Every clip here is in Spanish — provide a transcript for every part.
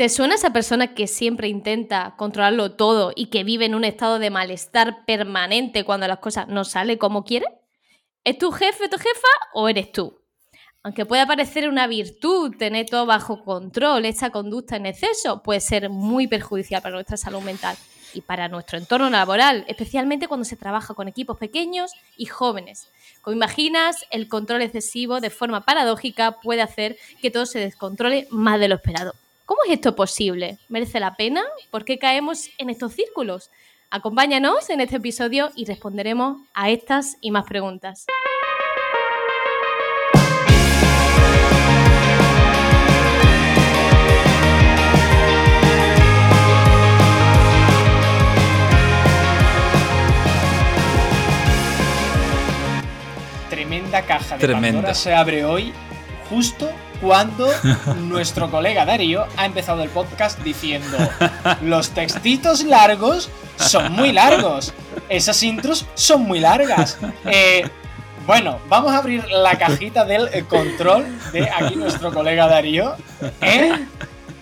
¿Te suena esa persona que siempre intenta controlarlo todo y que vive en un estado de malestar permanente cuando las cosas no salen como quiere? ¿Es tu jefe tu jefa o eres tú? Aunque pueda parecer una virtud tener todo bajo control, esta conducta en exceso puede ser muy perjudicial para nuestra salud mental y para nuestro entorno laboral, especialmente cuando se trabaja con equipos pequeños y jóvenes. Como imaginas, el control excesivo de forma paradójica puede hacer que todo se descontrole más de lo esperado. ¿Cómo es esto posible? ¿Merece la pena? ¿Por qué caemos en estos círculos? Acompáñanos en este episodio y responderemos a estas y más preguntas. Tremenda caja de Pandora se abre hoy justo cuando nuestro colega Darío ha empezado el podcast diciendo los textitos largos son muy largos, esas intros son muy largas. Eh, bueno, vamos a abrir la cajita del control de aquí nuestro colega Darío. ¿eh?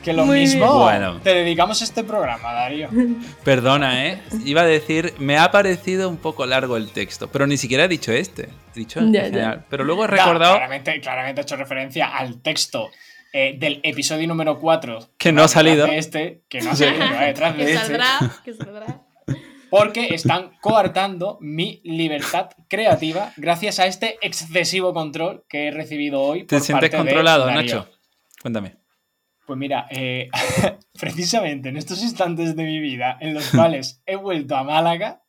Que lo mismo bueno. te dedicamos a este programa, Darío. Perdona, ¿eh? Iba a decir, me ha parecido un poco largo el texto, pero ni siquiera he dicho este. He dicho en general. Pero luego he recordado. claramente, claramente he hecho referencia al texto eh, del episodio número 4. Que no ha salido. este, que no ha salido, detrás de este. Saldrá, que saldrá. Porque están coartando mi libertad creativa gracias a este excesivo control que he recibido hoy. ¿Te sientes controlado, Nacho? Cuéntame. Pues mira, eh, precisamente en estos instantes de mi vida en los cuales he vuelto a Málaga,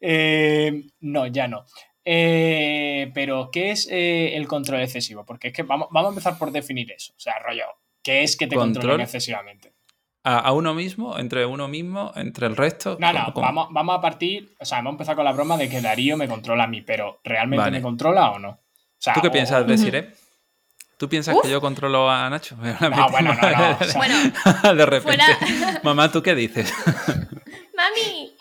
eh, no, ya no. Eh, pero, ¿qué es el control excesivo? Porque es que vamos, vamos, a empezar por definir eso. O sea, rollo, ¿qué es que te controlen excesivamente? ¿A, uno mismo? ¿Entre uno mismo? ¿Entre el resto? No, no, Vamos, vamos, a partir. O sea, vamos a empezar con la broma de que Darío me controla a mí, pero ¿realmente me controla o no? ¿Tú qué piensas, decir, eh? ¿Tú piensas que yo controlo a Nacho? No, bueno, no, no. bueno, de repente. Mamá, ¿tú qué dices? Mami.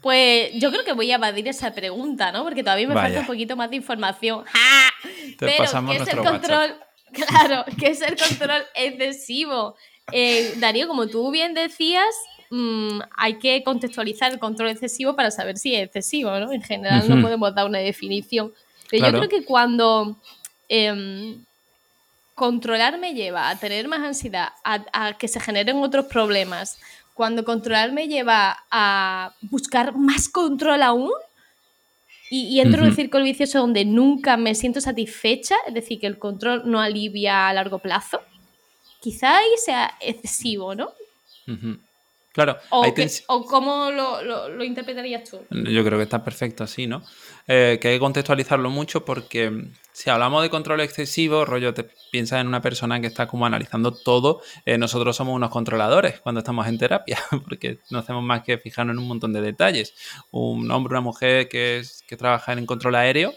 Pues yo creo que voy a evadir esa pregunta, ¿no? Porque todavía me falta un poquito más de información. ¡Ja! Te Pero, pasamos ¿qué es el control? Claro, ¿qué es el control excesivo? Eh, Darío, como tú bien decías, mm, hay que contextualizar el control excesivo para saber si es excesivo, ¿no? En general no podemos dar una definición. Pero yo creo que cuando Em, controlar me lleva a tener más ansiedad, a, que se generen otros problemas. Cuando controlar me lleva a buscar más control aún, y, entro en un círculo vicioso donde nunca me siento satisfecha, es decir, que el control no alivia a largo plazo, quizá ahí sea excesivo, ¿no? Claro. O, cómo lo, interpretarías tú. Yo creo que está perfecto así, ¿no? Eh, que hay que contextualizarlo mucho porque mm, si hablamos de control excesivo, rollo, te piensas en una persona que está como analizando todo. Eh, nosotros somos unos controladores cuando estamos en terapia, porque no hacemos más que fijarnos en un montón de detalles. Un hombre, una mujer que, es, que trabaja en control aéreo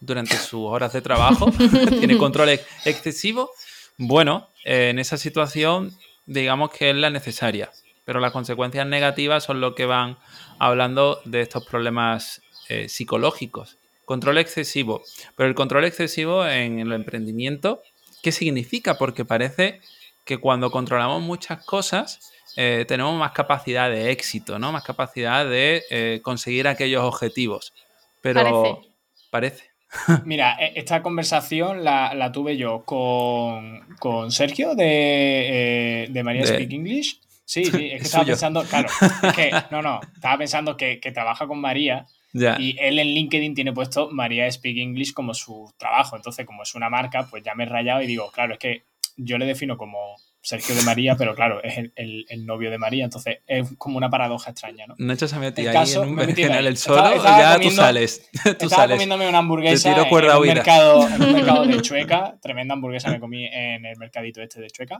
durante sus horas de trabajo, tiene control excesivo. Bueno, eh, en esa situación, digamos que es la necesaria pero las consecuencias negativas son lo que van hablando de estos problemas eh, psicológicos. Control excesivo, pero el control excesivo en el emprendimiento, ¿qué significa? Porque parece que cuando controlamos muchas cosas eh, tenemos más capacidad de éxito, ¿no? Más capacidad de eh, conseguir aquellos objetivos. Pero parece. Mira, e, esta conversación la, tuve yo con, Sergio de, de María Speak English Sí, sí, es que estaba pensando, claro, es que, no, no, estaba pensando que, trabaja con María y él en LinkedIn tiene puesto María Speak English como su trabajo, entonces como es una marca, pues ya me he rayado y digo, claro, es que yo le defino como Sergio de María, pero claro, es el, novio de María, entonces es como una paradoja extraña, ¿no? Nacho se ha metido ahí en un el solo ya tú sales. Tú estaba comiéndome una hamburguesa en un, mercado, en un mercado de Chueca, tremenda hamburguesa me comí en el mercadito este de Chueca,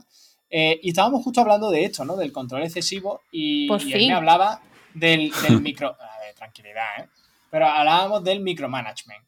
eh, y estábamos justo hablando de esto, ¿no? Del control excesivo y, y él me hablaba del, micro... A ver, tranquilidad, ¿eh? Pero hablábamos del micromanagement.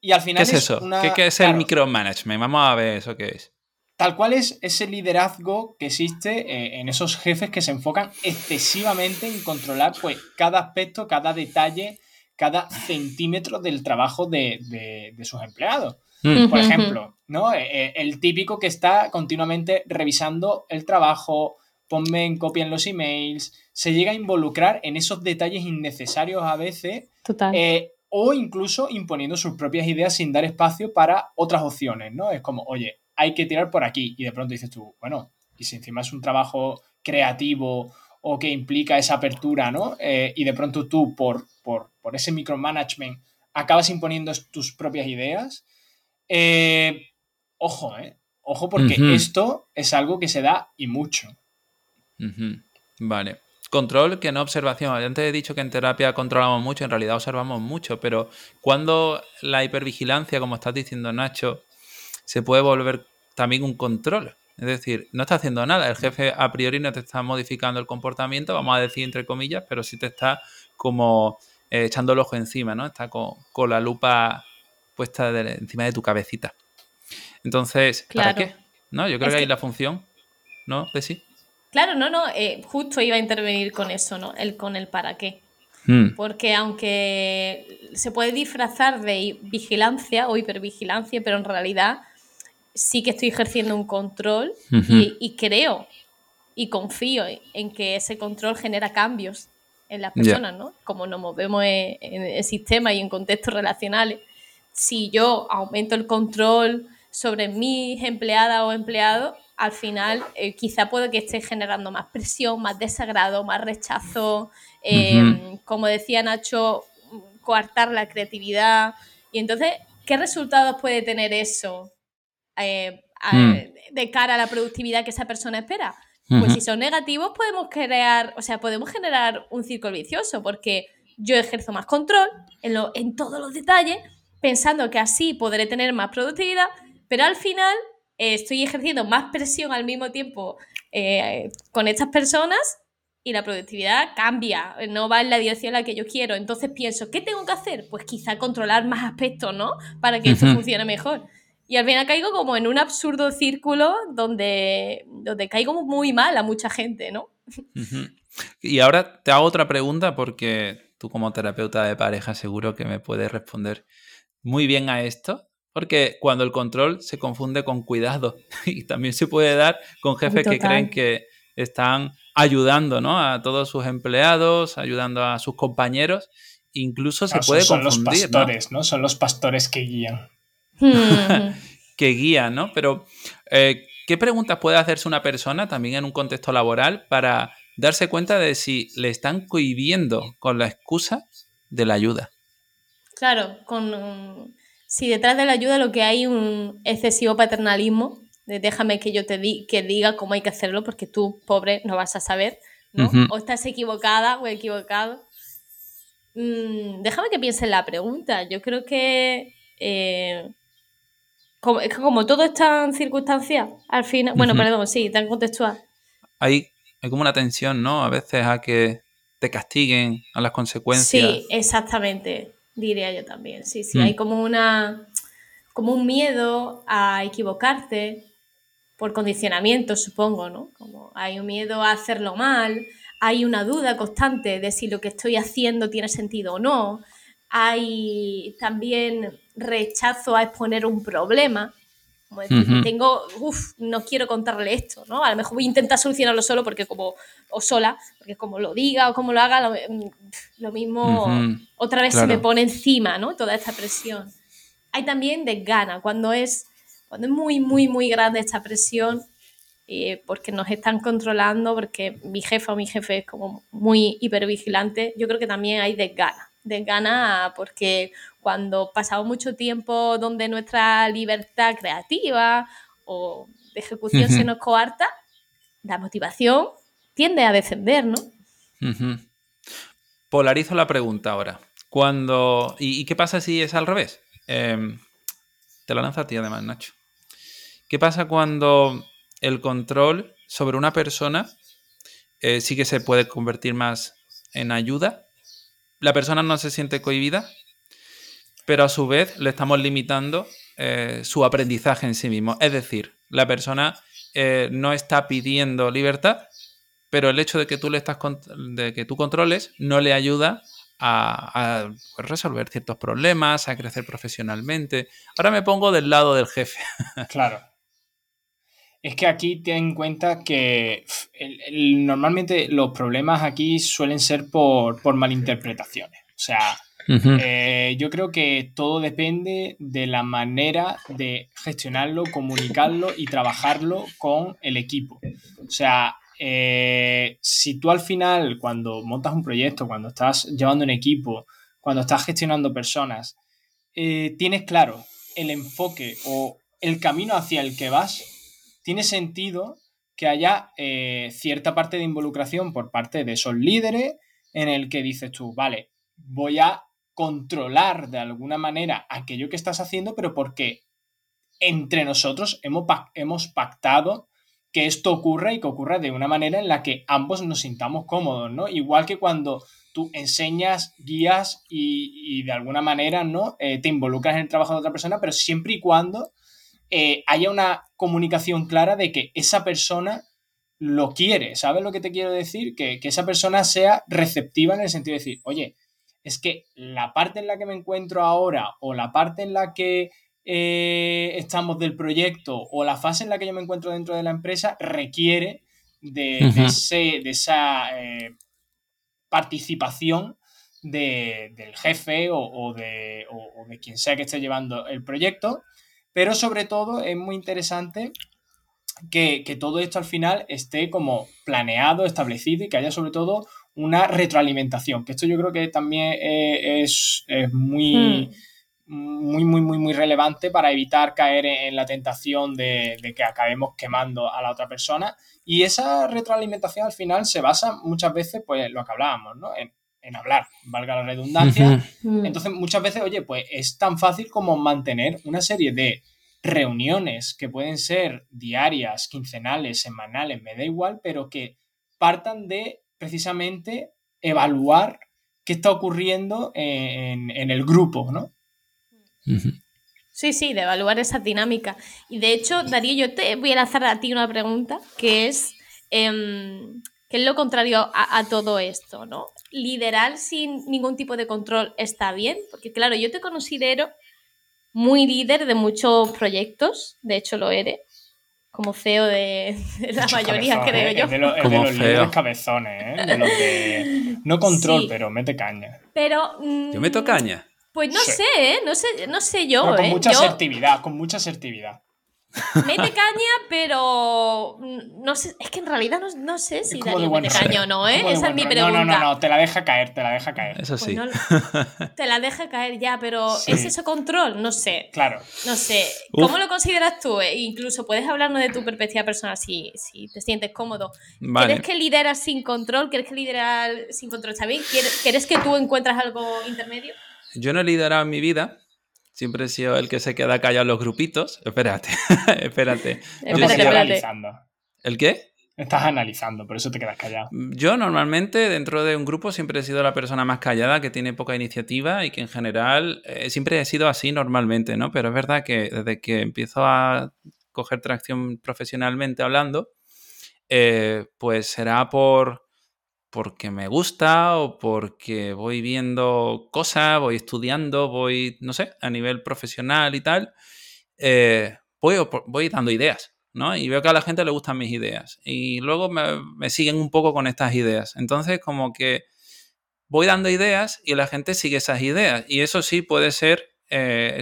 Y al final ¿Qué es, eso? ¿Qué, es el micromanagement? Vamos a ver eso qué es. Tal cual es ese liderazgo que existe eh, en esos jefes que se enfocan excesivamente en controlar pues, cada aspecto, cada detalle, cada centímetro del trabajo de, de sus empleados. Mm. Por ejemplo, ¿no? Eh, eh, el típico que está continuamente revisando el trabajo, ponme en copia en los emails, se llega a involucrar en esos detalles innecesarios a veces. Total. Eh, o incluso imponiendo sus propias ideas sin dar espacio para otras opciones, ¿no? Es como, oye, hay que tirar por aquí. Y de pronto dices tú, bueno, y si encima es un trabajo creativo o que implica esa apertura, ¿no? y de pronto tú, por, por, por ese micromanagement, acabas imponiendo tus propias ideas, eh, ojo, ¿eh? Ojo porque esto es algo que se da y mucho. Vale. Control que no observación. Antes he dicho que en terapia controlamos mucho, en realidad observamos mucho, pero cuando la hipervigilancia, como estás diciendo Nacho, se puede volver también un control. Es decir, no está haciendo nada. El jefe a priori no te está modificando el comportamiento, vamos a decir entre comillas, pero sí te está como eh, echando el ojo encima, ¿no? Está con, con la lupa puesta encima de tu cabecita. Entonces, ¿para qué? ¿No? Yo creo que, ahí la función, ¿no? De sí. Claro, no, no, eh, justo iba a intervenir con eso, ¿no? El, con el para qué. Hmm. Porque aunque se puede disfrazar de vigilancia o hipervigilancia, pero en realidad sí que estoy ejerciendo un control y, creo y confío en que ese control genera cambios en las personas, ¿no? Como nos movemos en, en el sistema y en contextos relacionales. Si yo aumento el control sobre mis empleadas o empleados, al final eh, quizá puede que esté generando más presión, más desagrado, más rechazo, em, como decía Nacho, coartar la creatividad. Y entonces, ¿qué resultados puede tener eso eh, hmm. de cara a la productividad que esa persona espera? Pues si son negativos, podemos crear, o sea, podemos generar un círculo vicioso, porque yo ejerzo más control en, en todos los detalles, pensando que así podré tener más productividad, pero al final eh, estoy ejerciendo más presión al mismo tiempo eh, con estas personas y la productividad cambia, no va en la dirección en la que yo quiero. Entonces pienso, ¿qué tengo que hacer? Pues quizá controlar más aspectos, ¿no? Para que esto funcione mejor. Y al final caigo como en un absurdo círculo donde, donde caigo muy mal a mucha gente, ¿no? Y ahora te hago otra pregunta porque tú como terapeuta de pareja seguro que me puedes responder muy bien a esto, porque cuando el control se confunde con cuidado y también se puede dar con jefes que creen que están ayudando ¿no? a todos sus empleados, ayudando a sus compañeros, incluso se puede son confundir. Son los pastores, ¿no? Son los pastores que guían. que guían, ¿no? Pero, eh, ¿qué preguntas puede hacerse una persona también en un contexto laboral para darse cuenta de si le están cohibiendo con la excusa de la ayuda? Claro, con si detrás de la ayuda lo que hay un excesivo paternalismo, de déjame que yo te di, que diga cómo hay que hacerlo, porque tú, pobre, no vas a saber, ¿no? O estás equivocada o equivocado. Mm, déjame que piense en la pregunta. Yo creo que eh, como, es que como todo está en circunstancia, al final, bueno, perdón, sí, tan contextual. Hay, hay como una tensión, ¿no? A veces a que te castiguen a las consecuencias. Sí, exactamente diría yo también. Sí, sí, mm. hay como una como un miedo a equivocarte por condicionamiento, supongo, ¿no? Como hay un miedo a hacerlo mal, hay una duda constante de si lo que estoy haciendo tiene sentido o no, hay también rechazo a exponer un problema, como decir, tengo, uff, no quiero contarle esto, ¿no? A lo mejor voy a intentar solucionarlo solo porque como, o sola, porque como lo diga o como lo haga, lo, mm, mismo otra vez se me pone encima, ¿no? Toda esta presión. Hay también desgana, cuando es, cuando es muy, muy, muy grande esta presión, eh, porque nos están controlando, porque mi jefa o mi jefe es como muy hipervigilante, yo creo que también hay desgana. Desgana porque cuando pasamos mucho tiempo donde nuestra libertad creativa o de ejecución se nos coarta, la motivación tiende a descender, ¿no? Polarizo la pregunta ahora. Cuando. ¿Y, qué pasa si es al revés? Em, te la lanzo a ti además, Nacho. ¿Qué pasa cuando el control sobre una persona eh, sí que se puede convertir más en ayuda? La persona no se siente cohibida, pero a su vez le estamos limitando eh, su aprendizaje en sí mismo. Es decir, la persona eh, no está pidiendo libertad, pero el hecho de que tú le estás de que tú controles no le ayuda a, pues, resolver ciertos problemas, a crecer profesionalmente. Ahora me pongo del lado del jefe. Claro. Es que aquí ten en cuenta que normalmente los problemas aquí suelen ser por, por malinterpretaciones. O sea, eh, yo creo que todo depende de la manera de gestionarlo, comunicarlo y trabajarlo con el equipo. O sea, eh, si tú al final, cuando montas un proyecto, cuando estás llevando un equipo, cuando estás gestionando personas, eh, tienes claro el enfoque o el camino hacia el que vas, tiene sentido que haya cierta parte de involucración por parte de esos líderes en el que dices tú, vale, voy a controlar de alguna manera aquello que estás haciendo, pero porque entre nosotros hemos, hemos pactado que esto ocurra y que ocurra de una manera en la que ambos nos sintamos cómodos, ¿no? Igual que cuando tú enseñas, guías y, de alguna manera, ¿no? Eh, te involucras en el trabajo de otra persona, pero siempre y cuando eh, haya una comunicación clara de que esa persona lo quiere, ¿sabes lo que te quiero decir? Que, que esa persona sea receptiva en el sentido de decir, oye, es que la parte en la que me encuentro ahora o la parte en la que eh, estamos del proyecto o la fase en la que yo me encuentro dentro de la empresa requiere de, esa eh, participación del jefe o, de, quien sea que esté llevando el proyecto, pero sobre todo es muy interesante que, que, todo esto al final esté como planeado, establecido y que haya sobre todo una retroalimentación, que esto yo creo que también eh, es, muy, hmm. muy, muy, muy, muy relevante para evitar caer en, la tentación de, que acabemos quemando a la otra persona. Y esa retroalimentación al final se basa muchas veces, pues lo que hablábamos, ¿no? En, hablar, valga la redundancia. Hmm. Entonces, muchas veces, oye, pues es tan fácil como mantener una serie de reuniones que pueden ser diarias, quincenales, semanales, me da igual, pero que partan de precisamente evaluar qué está ocurriendo en, el grupo, ¿no? Sí, sí, de evaluar esa dinámica. Y de hecho, Darío, yo te voy a lanzar a ti una pregunta que es, em, ¿qué es lo contrario a, todo esto, ¿no? Liderar sin ningún tipo de control está bien, porque claro, yo te considero muy líder de muchos proyectos, de hecho lo eres, como CEO de, la mayoría, creo yo. de, los cabezones, ¿eh? De los de... No control, pero mete caña. Pero... ¿Yo meto caña? Pues no sé, ¿eh? No sé, no sé yo, con ¿eh? mucha asertividad, con mucha asertividad. Mete caña, pero no sé, es que en realidad no, sé si Darío mete caña o no, ¿eh? Esa es mi pregunta. No, no, no, te la deja caer, te la deja caer. Eso sí. Pues te la deja caer ya, pero ¿es eso control? No sé. Claro. No sé. ¿Cómo lo consideras tú? Eh, incluso puedes hablarnos de tu perspectiva personal si, si te sientes cómodo. ¿Quieres que lideras sin control? ¿Quieres que lideras sin control está bien? ¿Quieres que tú encuentras algo intermedio? Yo no he liderado en mi vida, Siempre he sido el que se queda callado en los grupitos. Espérate, espérate. Estás analizando. ¿El qué? Estás analizando, por eso te quedas callado. Yo normalmente dentro de un grupo siempre he sido la persona más callada, que tiene poca iniciativa y que en general eh, siempre he sido así normalmente, ¿no? Pero es verdad que desde que empiezo a coger tracción profesionalmente hablando, eh, pues será por porque me gusta o porque voy viendo cosas, voy estudiando, voy, no sé, a nivel profesional y tal, eh, voy, voy dando ideas, ¿no? Y veo que a la gente le gustan mis ideas. Y luego me, siguen un poco con estas ideas. Entonces, como que voy dando ideas y la gente sigue esas ideas. Y eso sí puede ser eh,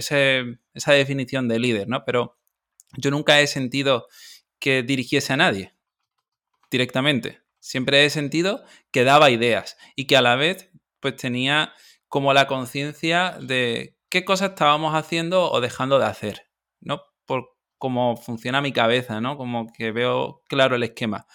esa definición de líder, ¿no? Pero yo nunca he sentido que dirigiese a nadie directamente. Siempre he sentido que daba ideas y que a la vez pues tenía como la conciencia de qué cosas estábamos haciendo o dejando de hacer, ¿no? Por cómo funciona mi cabeza, ¿no? Como que veo claro el esquema.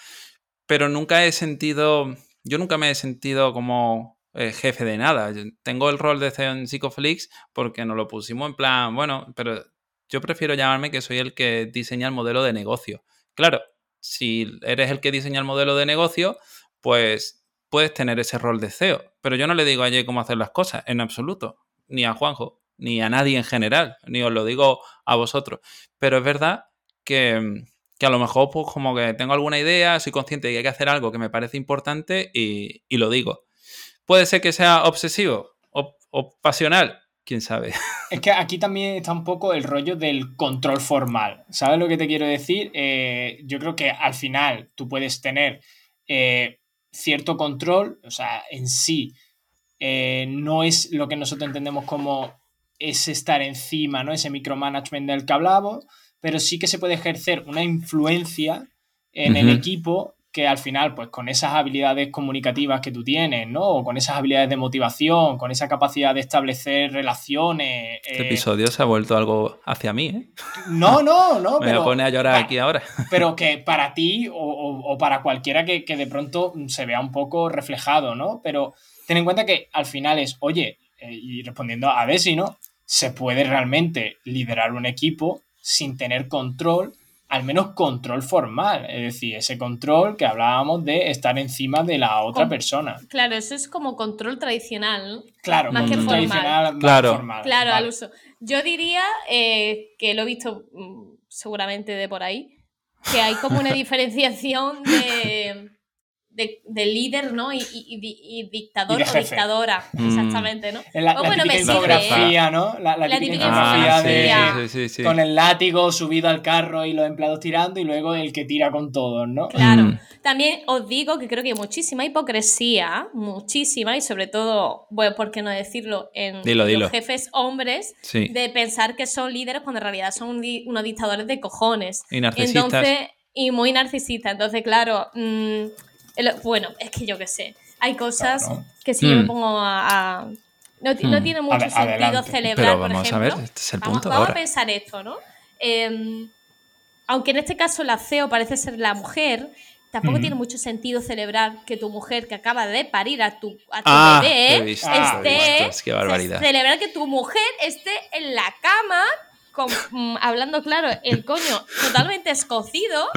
Pero nunca he sentido, yo nunca me he sentido como eh, jefe de nada. tengo el rol de CEO en Psychoflix porque nos lo pusimos en plan, bueno, pero yo prefiero llamarme que soy el que diseña el modelo de negocio. Claro, si eres el que diseña el modelo de negocio, pues puedes tener ese rol de CEO. Pero yo no le digo a Jay cómo hacer las cosas, en absoluto. Ni a Juanjo, ni a nadie en general, ni os lo digo a vosotros. Pero es verdad que, a lo mejor, pues como que tengo alguna idea, soy consciente de que hay que hacer algo que me parece importante y, lo digo. puede ser que sea obsesivo o, pasional, quién sabe. Es que aquí también está un poco el rollo del control formal. ¿Sabes lo que te quiero decir? Eh, yo creo que al final tú puedes tener eh, cierto control, o sea, en sí eh, no es lo que nosotros entendemos como es estar encima, ¿no? Ese micromanagement del que hablamos, pero sí que se puede ejercer una influencia en el equipo que al final, pues con esas habilidades comunicativas que tú tienes, ¿no? O con esas habilidades de motivación, con esa capacidad de establecer relaciones. Este eh, episodio se ha vuelto algo hacia mí, ¿eh? No, no, no. Me pone a llorar aquí ahora. Pero que para ti o, para cualquiera que, de pronto se vea un poco reflejado, ¿no? Pero ten en cuenta que al final es, oye, eh, y respondiendo a Desi, ¿no? Se puede realmente liderar un equipo sin tener control al menos control formal, es decir, ese control que hablábamos de estar encima de la otra persona. Claro, eso es como control tradicional. Claro, más que formal. claro. formal. Claro, al uso. Yo diría eh, que lo he visto mm, seguramente de por ahí, que hay como una diferenciación de de, líder, ¿no? Y, y, dictador o dictadora, mm. exactamente, ¿no? La, bueno, típica infografía, ¿no? La, la típica infografía de, con el látigo subido al carro y los empleados tirando y luego el que tira con todos, ¿no? Claro. Mm. También os digo que creo que hay muchísima hipocresía, muchísima, y sobre todo, bueno, ¿por qué no decirlo? En los jefes hombres, de pensar que son líderes cuando en realidad son unos dictadores de cojones. Y narcisistas. Entonces, y muy narcisistas. Entonces, claro... Mmm, bueno, es que yo qué sé. Hay cosas que si yo me hmm. pongo a. no, hmm. tiene mucho sentido celebrar, por ejemplo. A ver, este es el punto vamos, a pensar esto, ¿no? Em, aunque en este caso la CEO parece ser la mujer, tampoco hmm. tiene mucho sentido celebrar que tu mujer que acaba de parir a tu, a tu ah, bebé esté. qué barbaridad. celebrar que tu mujer esté en la cama, mm, hablando claro, el coño totalmente escocido,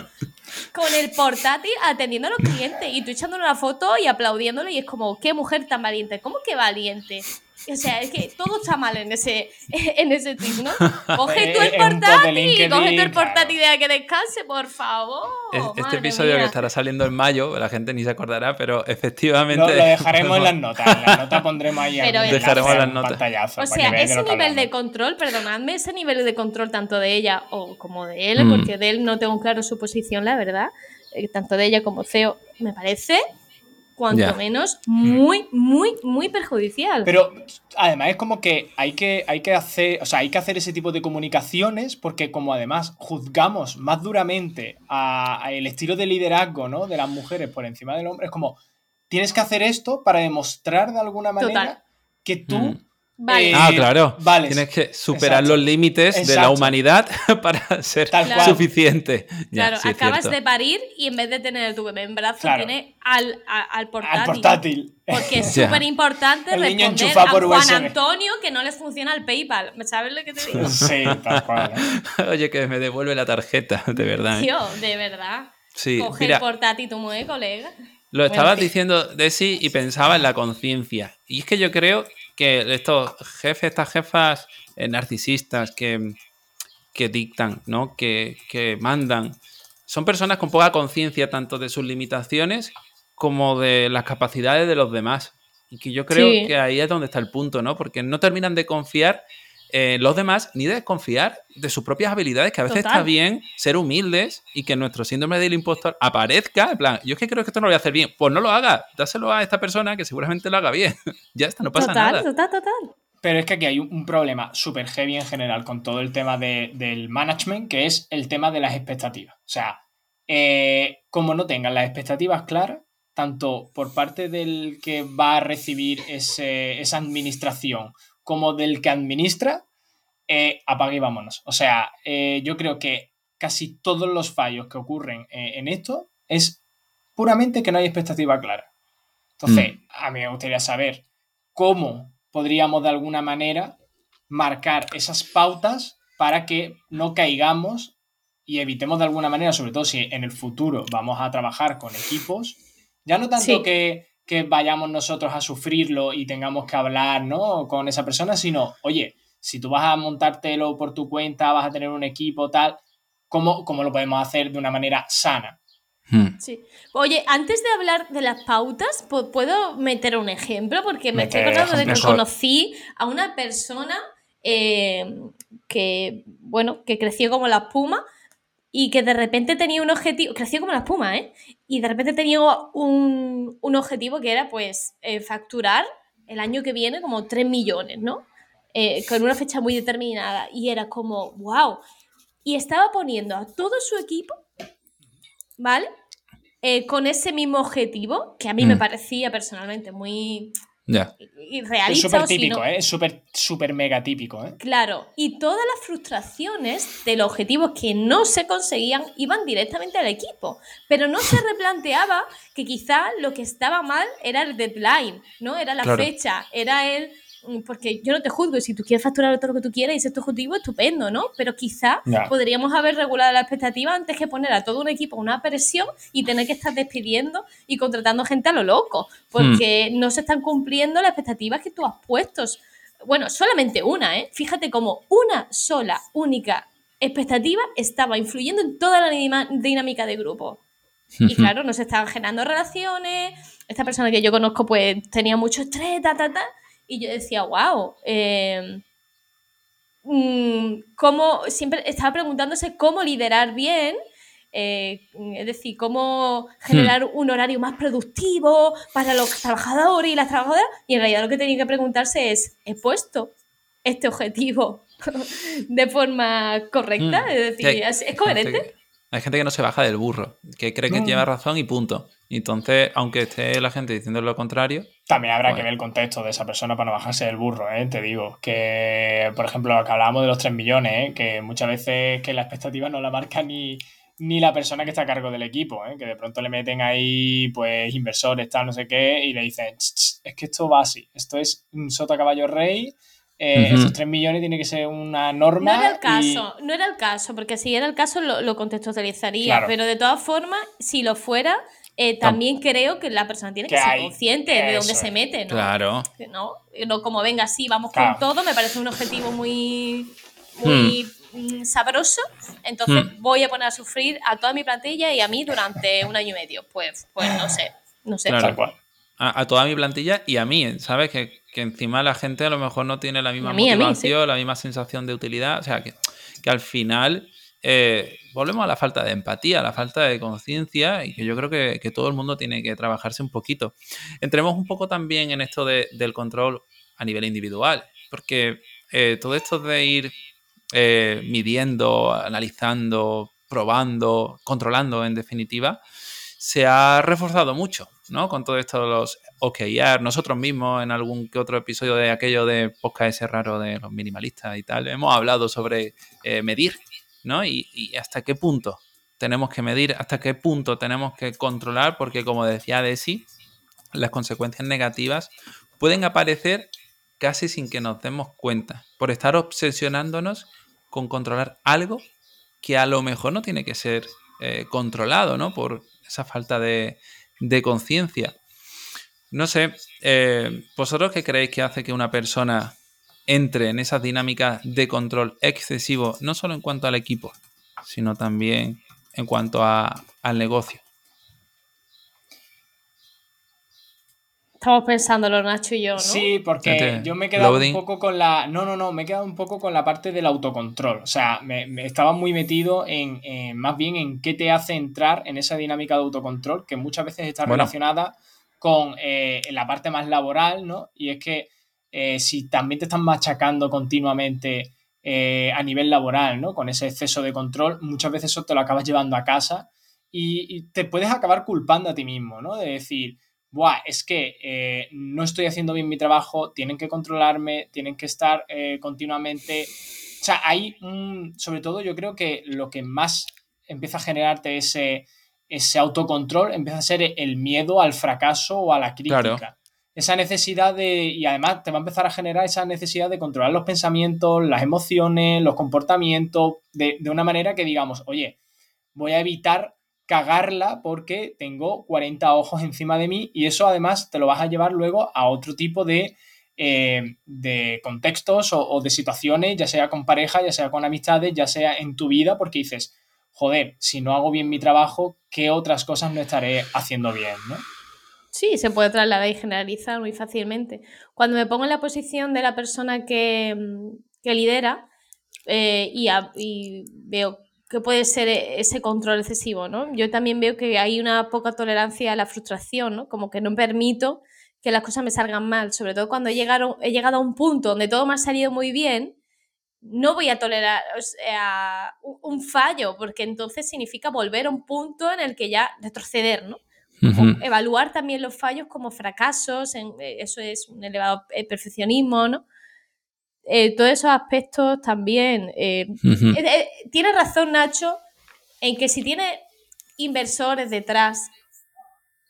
con el portátil atendiendo a los clientes y tú echándole una foto y aplaudiéndole y es como, qué mujer tan valiente, ¿cómo que valiente? O sea, es que todo está mal en ese, en ese tweet, ¿no? Coge tú el portátil, coge tú el portátil de que descanse, por favor. este episodio que estará saliendo en mayo, la gente ni se acordará, pero efectivamente. Lo, dejaremos en las notas. En las notas pondremos ahí. Pero dejaremos las notas. O sea, ese nivel de control, perdonadme, ese nivel de control tanto de ella o como de él, mm. porque de él no tengo claro su posición, la verdad, eh, tanto de ella como CEO, me parece cuanto menos muy, muy, muy perjudicial. Pero además es como que hay que, hay que hacer, o sea, hay que hacer ese tipo de comunicaciones porque como además juzgamos más duramente a, el estilo de liderazgo, ¿no? De las mujeres por encima del hombre, es como tienes que hacer esto para demostrar de alguna manera que tú mm. Vale. ah, claro. Tienes que superar los límites de la humanidad para ser suficiente. claro, acabas de parir y en vez de tener tu bebé en brazos, tienes al, al, portátil. Al portátil. Porque es súper importante responder a Juan Antonio que no les funciona el PayPal. ¿Sabes lo que te digo? Sí, tal cual. ¿eh? Oye, que me devuelve la tarjeta, de verdad. ¿eh? Tío, de verdad. Sí, Coge el portátil, tú mueves, colega. Lo estabas diciendo, Desi, y pensaba en la conciencia. Y es que yo creo que estos jefes, estas jefas eh, narcisistas que, que dictan, ¿no? Que, mandan, son personas con poca conciencia tanto de sus limitaciones como de las capacidades de los demás. Y que yo creo que ahí es donde está el punto, ¿no? Porque no terminan de confiar en los demás ni de desconfiar de sus propias habilidades, que a veces está bien ser humildes y que nuestro síndrome del impostor aparezca. En plan, yo es que creo que esto no lo voy a hacer bien. Pues no lo haga, dáselo a esta persona que seguramente lo haga bien. ya está, no pasa nada. Total, total, total. Pero es que aquí hay un, problema súper heavy en general con todo el tema del management, que es el tema de las expectativas. O sea, eh, como no tengan las expectativas claras, tanto por parte del que va a recibir esa administración como del que administra, eh, apague y vámonos. O sea, eh, yo creo que casi todos los fallos que ocurren eh, en esto es puramente que no hay expectativa clara. Entonces, mm. a mí me gustaría saber cómo podríamos de alguna manera marcar esas pautas para que no caigamos y evitemos de alguna manera, sobre todo si en el futuro vamos a trabajar con equipos, ya no tanto que que vayamos nosotros a sufrirlo y tengamos que hablar, ¿no? Con esa persona, sino, oye, si tú vas a montártelo por tu cuenta, vas a tener un equipo, tal, ¿cómo, cómo lo podemos hacer de una manera sana? Hmm. Sí. Oye, antes de hablar de las pautas, ¿puedo meter un ejemplo? Porque me estoy acordando de que conocí a una persona eh, que, bueno, que creció como la espuma y que de repente tenía un objetivo, creció como la espuma, ¿eh? Y de repente tenía un, objetivo que era, pues, eh, facturar el año que viene como 3 millones, ¿no? Eh, con una fecha muy determinada. Y era como, wow. Y estaba poniendo a todo su equipo ¿vale? Eh, con ese mismo objetivo, que a mí me mm. parecía personalmente muy irrealista. Es súper típico, ¿eh? Es súper, súper mega típico, ¿eh? Claro, y todas las frustraciones de los objetivos que no se conseguían iban directamente al equipo, pero no se replanteaba que quizá lo que estaba mal era el deadline, ¿no? Era la fecha, era el porque yo no te juzgo, si tú quieres facturar todo lo que tú quieras y ese es tu objetivo, estupendo, ¿no? Pero quizá podríamos haber regulado la expectativa antes que poner a todo un equipo una presión y tener que estar despidiendo y contratando gente a lo loco, porque hmm. no se están cumpliendo las expectativas que tú has puesto. Bueno, solamente una, ¿eh? Fíjate cómo una sola, única expectativa estaba influyendo en toda la dinámica de grupo. Y claro, no se estaban generando relaciones. Esta persona que yo conozco, pues tenía mucho estrés, ta, ta, ta. Y yo decía, wow, eh, mm, ¿cómo? Siempre estaba preguntándose cómo liderar bien. Eh, es decir, cómo generar hmm. un horario más productivo para los trabajadores y las trabajadoras. Y en realidad lo que tenía que preguntarse es, ¿he puesto este objetivo de forma correcta? Hmm. Es decir, ¿es, coherente? Hay gente que no se baja del burro, que cree que lleva razón y punto. entonces, aunque esté la gente diciendo lo contrario. También habrá que pues ver el contexto de esa persona para no bajarse del burro, ¿eh? te digo. Que, por ejemplo, acá hablábamos de los 3 millones, ¿eh? que muchas veces que la expectativa no la marca ni, ni la persona que está a cargo del equipo, ¿eh? que de pronto le meten ahí, pues, inversores, tal, no sé qué, y le dicen, es que esto va así, esto es un sota caballo rey eh, esos 3 millones tiene que ser una norma. No era el caso, no era el caso, porque si era el caso lo, contextualizaría, pero de todas formas, si lo fuera, eh, también creo que la persona tiene que, ser consciente de dónde se mete, ¿no? Claro. ¿No? no como venga, sí, vamos con todo, me parece un objetivo muy, muy hmm. mm, sabroso, entonces hmm. voy a poner a sufrir a toda mi plantilla y a mí durante un año y medio. Pues, pues no sé, no sé. Claro. A, a, toda mi plantilla y a mí, ¿sabes? Que que encima la gente a lo mejor no tiene la misma motivación, la misma sensación de utilidad. O sea, que, que al final eh, volvemos a la falta de empatía, a la falta de conciencia y que yo creo que, todo el mundo tiene que trabajarse un poquito. Entremos un poco también en esto del control a nivel individual, porque eh, todo esto de ir eh, midiendo, analizando, probando, controlando en definitiva, se ha reforzado mucho, ¿no? Con todo esto de los OKR, nosotros mismos en algún que otro episodio de aquello de podcast ese raro de los minimalistas y tal, hemos hablado sobre eh, medir, ¿no? Y, hasta qué punto tenemos que medir, hasta qué punto tenemos que controlar, porque como decía Desi, las consecuencias negativas pueden aparecer casi sin que nos demos cuenta, por estar obsesionándonos con controlar algo que a lo mejor no tiene que ser eh, controlado, ¿no? Por esa falta de, de conciencia. No sé, eh, ¿vosotros qué creéis que hace que una persona entre en esas dinámicas de control excesivo, no solo en cuanto al equipo, sino también en cuanto a, al negocio? Estamos pensándolo, Nacho y yo, ¿no? Sí, porque yo me he quedado un poco con la. No, no, no, me he quedado un poco con la parte del autocontrol. O sea, me, estaba muy metido en, más bien en qué te hace entrar en esa dinámica de autocontrol, que muchas veces está relacionada con eh, la parte más laboral, ¿no? Y es que eh, si también te están machacando continuamente eh, a nivel laboral, ¿no? Con ese exceso de control, muchas veces eso te lo acabas llevando a casa y, te puedes acabar culpando a ti mismo, ¿no? De decir, Buah, es que no estoy haciendo bien mi trabajo, tienen que controlarme, tienen que estar continuamente... O sea, hay un... Sobre todo yo creo que lo que más empieza a generarte ese ese autocontrol empieza a ser el miedo al fracaso o a la crítica. Esa necesidad de, y además te va a empezar a generar esa necesidad de controlar los pensamientos, las emociones, los comportamientos, de, una manera que digamos, oye, voy a evitar cagarla porque tengo 40 ojos encima de mí y eso además te lo vas a llevar luego a otro tipo de, eh, de contextos o, de situaciones, ya sea con pareja, ya sea con amistades, ya sea en tu vida, porque dices, joder, si no hago bien mi trabajo, ¿qué otras cosas no estaré haciendo bien, ¿no? Sí, se puede trasladar y generalizar muy fácilmente. Cuando me pongo en la posición de la persona que, lidera eh, y, y, veo que puede ser ese control excesivo, ¿no? Yo también veo que hay una poca tolerancia a la frustración, ¿no? Como que no permito que las cosas me salgan mal, sobre todo cuando he llegado, he llegado a un punto donde todo me ha salido muy bien, no voy a tolerar un fallo, porque entonces significa volver a un punto en el que ya retroceder, ¿no? Evaluar también los fallos como fracasos, en, eh, eso es un elevado eh, perfeccionismo, ¿no? Eh, todos esos aspectos también. tiene razón Nacho en que si tiene inversores detrás,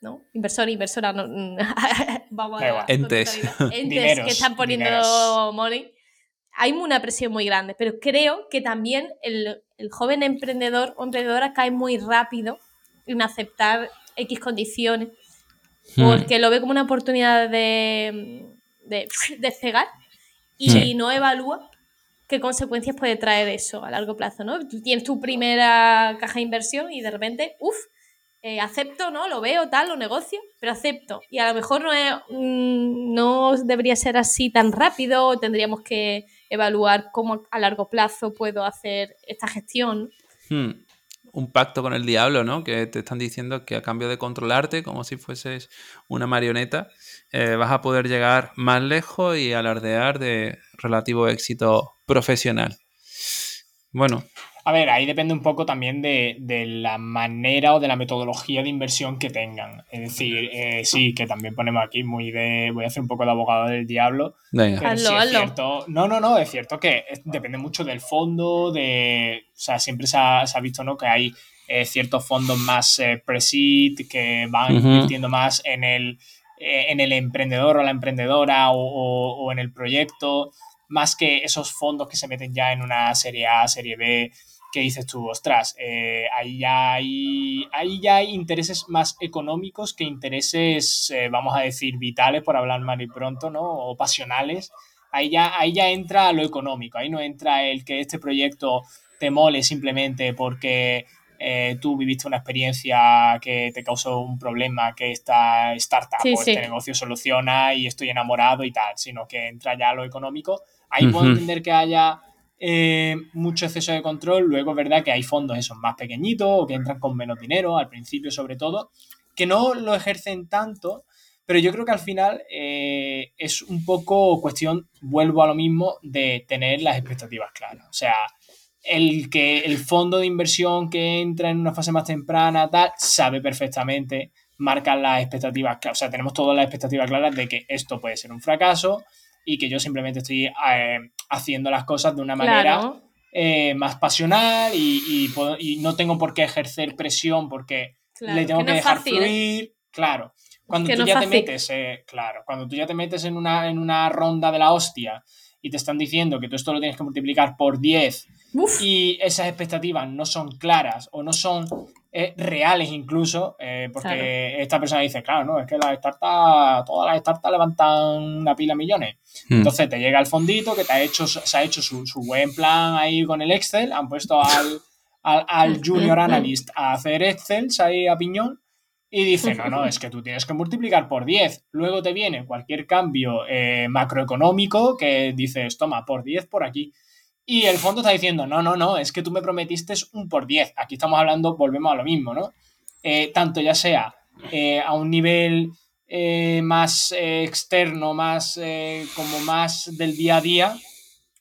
¿no? Inversor, inversora, no, vamos a entes, entes que están poniendo money hay una presión muy grande, pero creo que también el, joven emprendedor o emprendedora cae muy rápido en aceptar X condiciones, hmm. porque lo ve como una oportunidad de, de despegar y no evalúa qué consecuencias puede traer eso a largo plazo, ¿no? Tú tienes tu primera caja de inversión y de repente, uff, eh, acepto, ¿no? Lo veo, tal, lo negocio, pero acepto. Y a lo mejor no, mm, no debería ser así tan rápido, tendríamos que evaluar cómo a largo plazo puedo hacer esta gestión. Hmm. Un pacto con el diablo, ¿no? Que te están diciendo que a cambio de controlarte, como si fueses una marioneta, eh, vas a poder llegar más lejos y alardear de relativo éxito profesional. Bueno, a ver, ahí depende un poco también de, la manera o de la metodología de inversión que tengan. Es decir, eh, sí, que también ponemos aquí muy de. Voy a hacer un poco de abogado del diablo. Venga. es cierto. No, no, no, es cierto que depende mucho del fondo, de. O sea, siempre se ha, visto, ¿no? Que hay eh, ciertos fondos más eh, pre-seed que van invirtiendo más en el, en el emprendedor o la emprendedora o, o en el proyecto, más que esos fondos que se meten ya en una serie A, serie B que dices tú, ostras, eh, ahí, ya hay, ahí ya hay intereses más económicos que intereses, eh, vamos a decir, vitales, por hablar mal y pronto, ¿no? O pasionales. Ahí ya, ahí ya entra lo económico, ahí no entra el que este proyecto te mole simplemente porque eh, tú viviste una experiencia que te causó un problema que esta startup o este negocio soluciona y estoy enamorado y tal, sino que entra ya lo económico. Ahí puedo entender que haya eh, mucho exceso de control. Luego es verdad que hay fondos esos más pequeñitos o que entran con menos dinero, al principio sobre todo, que no lo ejercen tanto, pero yo creo que al final eh, es un poco cuestión, vuelvo a lo mismo, de tener las expectativas claras. O sea, el que el fondo de inversión que entra en una fase más temprana, tal, sabe perfectamente marcar las expectativas, o sea, tenemos todas las expectativas claras de que esto puede ser un fracaso, y que yo simplemente estoy eh, haciendo las cosas de una manera eh, más pasional y, no tengo por qué ejercer presión porque le tengo que, dejar ¿eh? fluir. Claro. Cuando tú ya te metes, claro, cuando tú ya te metes en una, en una ronda de la hostia y te están diciendo que tú esto lo tienes que multiplicar por 10 y esas expectativas no son claras o no son eh, reales incluso, eh, porque esta persona dice, claro, no, es que las startups, todas las startups levantan una pila millones. Hmm. Entonces te llega el fondito que te ha hecho, se ha hecho su, buen plan ahí con el Excel, han puesto al, al, junior analyst a hacer Excel ahí a piñón y dice, no, no, es que tú tienes que multiplicar por 10. Luego te viene cualquier cambio eh, macroeconómico que dices, toma, por 10 por aquí. Y el fondo está diciendo, no, no, no, es que tú me prometiste un por 10. Aquí estamos hablando, volvemos a lo mismo, ¿no? Eh, tanto ya sea eh, a un nivel más externo, más como más del día a día,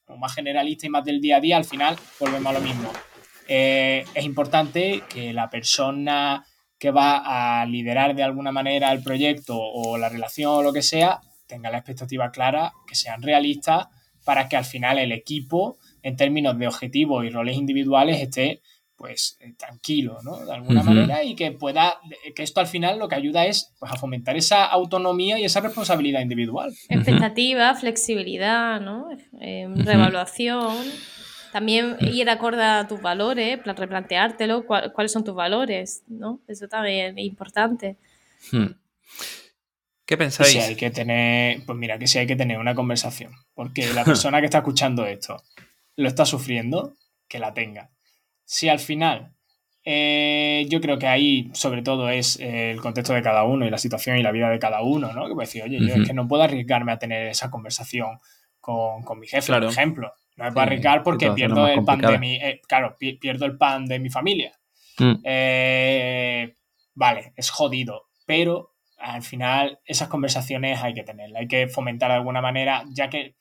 o más generalista y más del día a día, al final volvemos a lo mismo. es importante que la persona que va a liderar de alguna manera el proyecto o la relación o lo que sea, tenga la expectativa clara, que sean realistas, para que al final el equipo, en términos de objetivos y roles individuales, esté pues eh, tranquilo, ¿no? De alguna manera y que pueda, que esto al final lo que ayuda es pues, a fomentar esa autonomía y esa responsabilidad individual. Expectativa, flexibilidad, ¿no? Eh, revaluación. También ir acorde a tus valores, replanteártelo, cuáles son tus valores, ¿no? Eso también es importante. Hmm. ¿Qué pensáis? Si hay que tener, pues mira, que sí hay que tener una conversación, porque la persona que está escuchando esto lo está sufriendo, que la tenga. Si al final Eh, yo creo que ahí, sobre todo, es eh, el contexto de cada uno y la situación y la vida de cada uno, ¿no? Que puede decir, oye, yo es que no puedo arriesgarme a tener esa conversación con, mi jefe, por ejemplo. No me puedo arriesgar porque pierdo el pan de mi. Eh, claro, pierdo el pan de mi familia. Mm. vale, es jodido. Pero al final, esas conversaciones hay que tenerlas, hay que fomentar de alguna manera, ya que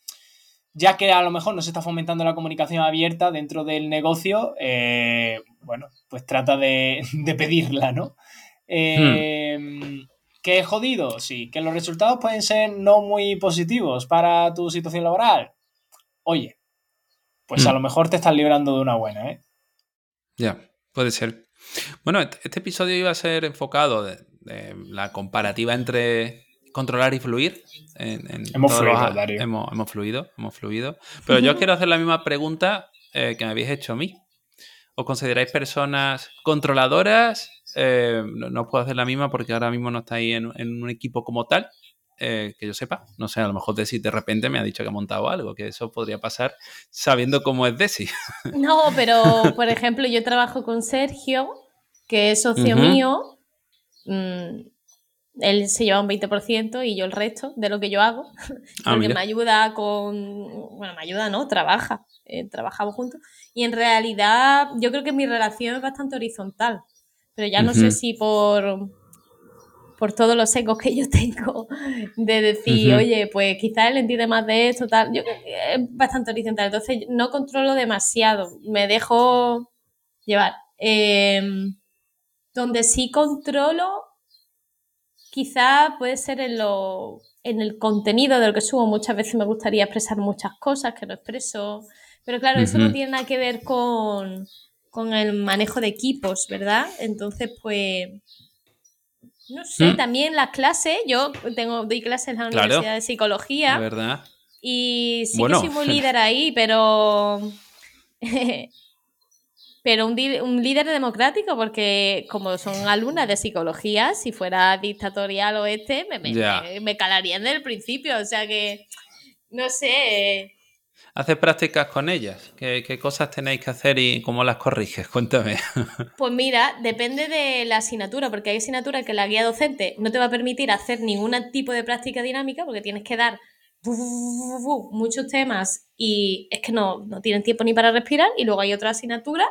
ya que a lo mejor no se está fomentando la comunicación abierta dentro del negocio, eh, bueno, pues trata de, pedirla, ¿no? Eh, ¿Que es jodido? Sí. ¿Que los resultados pueden ser no muy positivos para tu situación laboral? Oye, pues a hmm. lo mejor te estás librando de una buena, ¿eh? Ya, puede ser. Bueno, este episodio iba a ser enfocado de la comparativa entre controlar y fluir. hemos, fluido, Dario. Hemos, fluido, hemos fluido. Pero yo quiero hacer la misma pregunta eh, que me habéis hecho a mí. ¿Os consideráis personas controladoras? Eh, no, os puedo hacer la misma porque ahora mismo no estáis en, en un equipo como tal, eh, que yo sepa. No sé, a lo mejor Desi de repente me ha dicho que ha montado algo, que eso podría pasar sabiendo cómo es Desi. No, pero por ejemplo, yo trabajo con Sergio, que es socio mío. Mm, él se lleva un 20% y yo el resto de lo que yo hago, ah, porque me ayuda con, bueno, me ayuda, ¿no? Trabaja, eh, trabajamos juntos. Y en realidad yo creo que mi relación es bastante horizontal, pero ya no sé si por, por todos los que yo tengo de decir, oye, pues quizás él entiende más de esto, tal, yo creo que es bastante horizontal, entonces no controlo demasiado, me dejo llevar. Em, donde sí controlo Quizá puede ser en, lo, en el contenido de lo que subo. Muchas veces me gustaría expresar muchas cosas que no expreso. Pero claro, eso no tiene nada que ver con, el manejo de equipos, ¿verdad? Entonces, pues. No sé, mm. también las clases. Yo tengo, doy clases en la Universidad de Psicología. ¿Verdad? Y sí que soy muy líder ahí, pero pero un, líder democrático, porque como son alumnas de psicología, si fuera dictatorial o este, me, me, calarían desde el principio. O sea que, no sé. ¿Haces prácticas con ellas? ¿Qué, cosas tenéis que hacer y cómo las corriges? Cuéntame. Pues mira, depende de la asignatura, porque hay asignaturas que la guía docente no te va a permitir hacer ningún tipo de práctica dinámica, porque tienes que dar muchos temas y es que no, no tienen tiempo ni para respirar. Y luego hay otra asignatura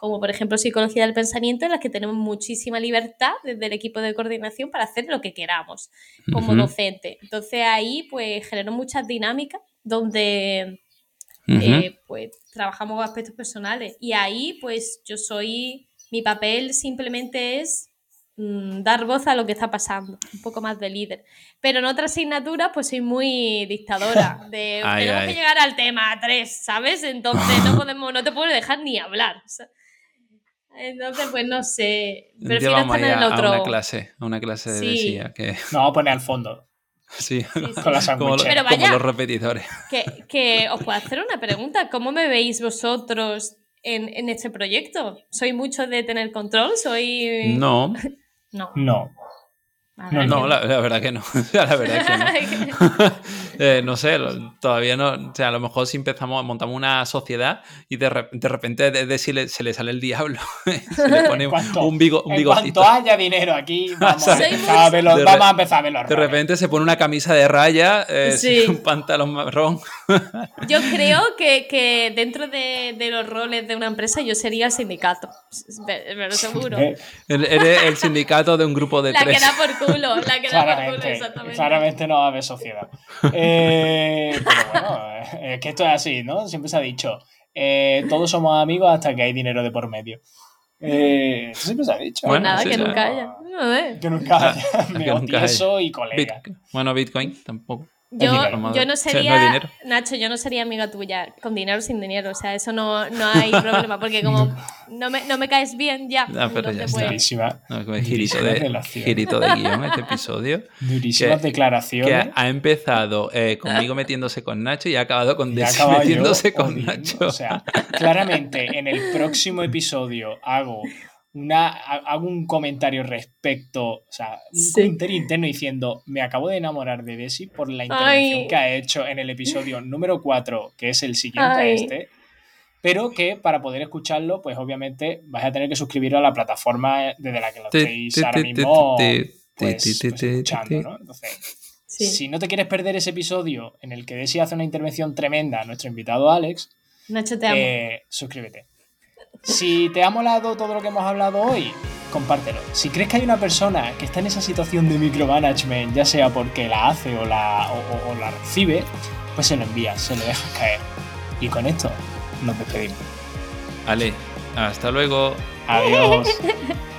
como por ejemplo psicología del pensamiento, en las que tenemos muchísima libertad desde el equipo de coordinación para hacer lo que queramos como docente. Entonces ahí pues generó muchas dinámicas donde eh, pues trabajamos aspectos personales y ahí pues yo soy, mi papel simplemente es mm, dar voz a lo que está pasando, un poco más de líder. Pero en otras asignaturas pues soy muy dictadora, de tenemos que llegar al tema 3, ¿sabes? Entonces no podemos, no te puedo dejar ni hablar. Entonces, pues no sé. Prefiero estar en el otro. A una clase, a una clase de sí. que. No, vamos a poner al fondo. Sí, con las como, Pero vaya, como los repetidores. Que, que, os puedo hacer una pregunta. ¿Cómo me veis vosotros en, en este proyecto? ¿Soy mucho de tener control? ¿Soy...? No. no. No. No, no la, verdad que no. la verdad que no. Eh, no sé, todavía no. O sea, a lo mejor si empezamos, montamos una sociedad y de, repente de, se le sale el diablo. se le pone un, bigo, un En cuanto haya dinero aquí, vamos, a, empezar a ver los De repente se pone una camisa de raya, eh, un pantalón marrón. yo creo que, que dentro de, de, los roles de una empresa yo sería el sindicato. Pero seguro. Eres el sindicato de un grupo de la tres. Que da por culo, la que claramente, da por culo, exactamente. Claramente no va a haber sociedad. Eh, pero bueno, eh, es que esto es así, ¿no? Siempre se ha dicho, eh, todos somos amigos hasta que hay dinero de por medio. Eh, siempre se ha dicho. Bueno, nada, que nunca haya. Que nunca haya. Me eso y colega. bueno, Bitcoin tampoco. Yo, yo no sería, Nacho, yo no sería amiga tuya, con dinero o sin dinero, o sea, eso no, no hay problema, porque como no me, no me caes bien, ya. No, pero ya está. Durísima. No, girito, de, girito de guion este episodio. Durísimas declaraciones. Que ha empezado eh, conmigo metiéndose con Nacho y ha acabado con Desi metiéndose con Nacho. O sea, claramente en el próximo episodio hago una, hago un comentario respecto, o sea, un comentario interno diciendo, me acabo de enamorar de Desi por la intervención que ha hecho en el episodio número 4, que es el siguiente a este. pero que para poder escucharlo, pues obviamente vais a tener que suscribiros a la plataforma desde la que lo estéis ahora mismo pues, escuchando, ¿no? Entonces, si no te quieres perder ese episodio en el que Desi hace una intervención tremenda a nuestro invitado Alex, Nacho, te amo. Eh, suscríbete. Si te ha molado todo lo que hemos hablado hoy, compártelo. Si crees que hay una persona que está en esa situación de micromanagement, ya sea porque la hace o la, o la recibe, pues se lo envías, se lo dejas caer. Y con esto nos despedimos. Ale, hasta luego. Adiós.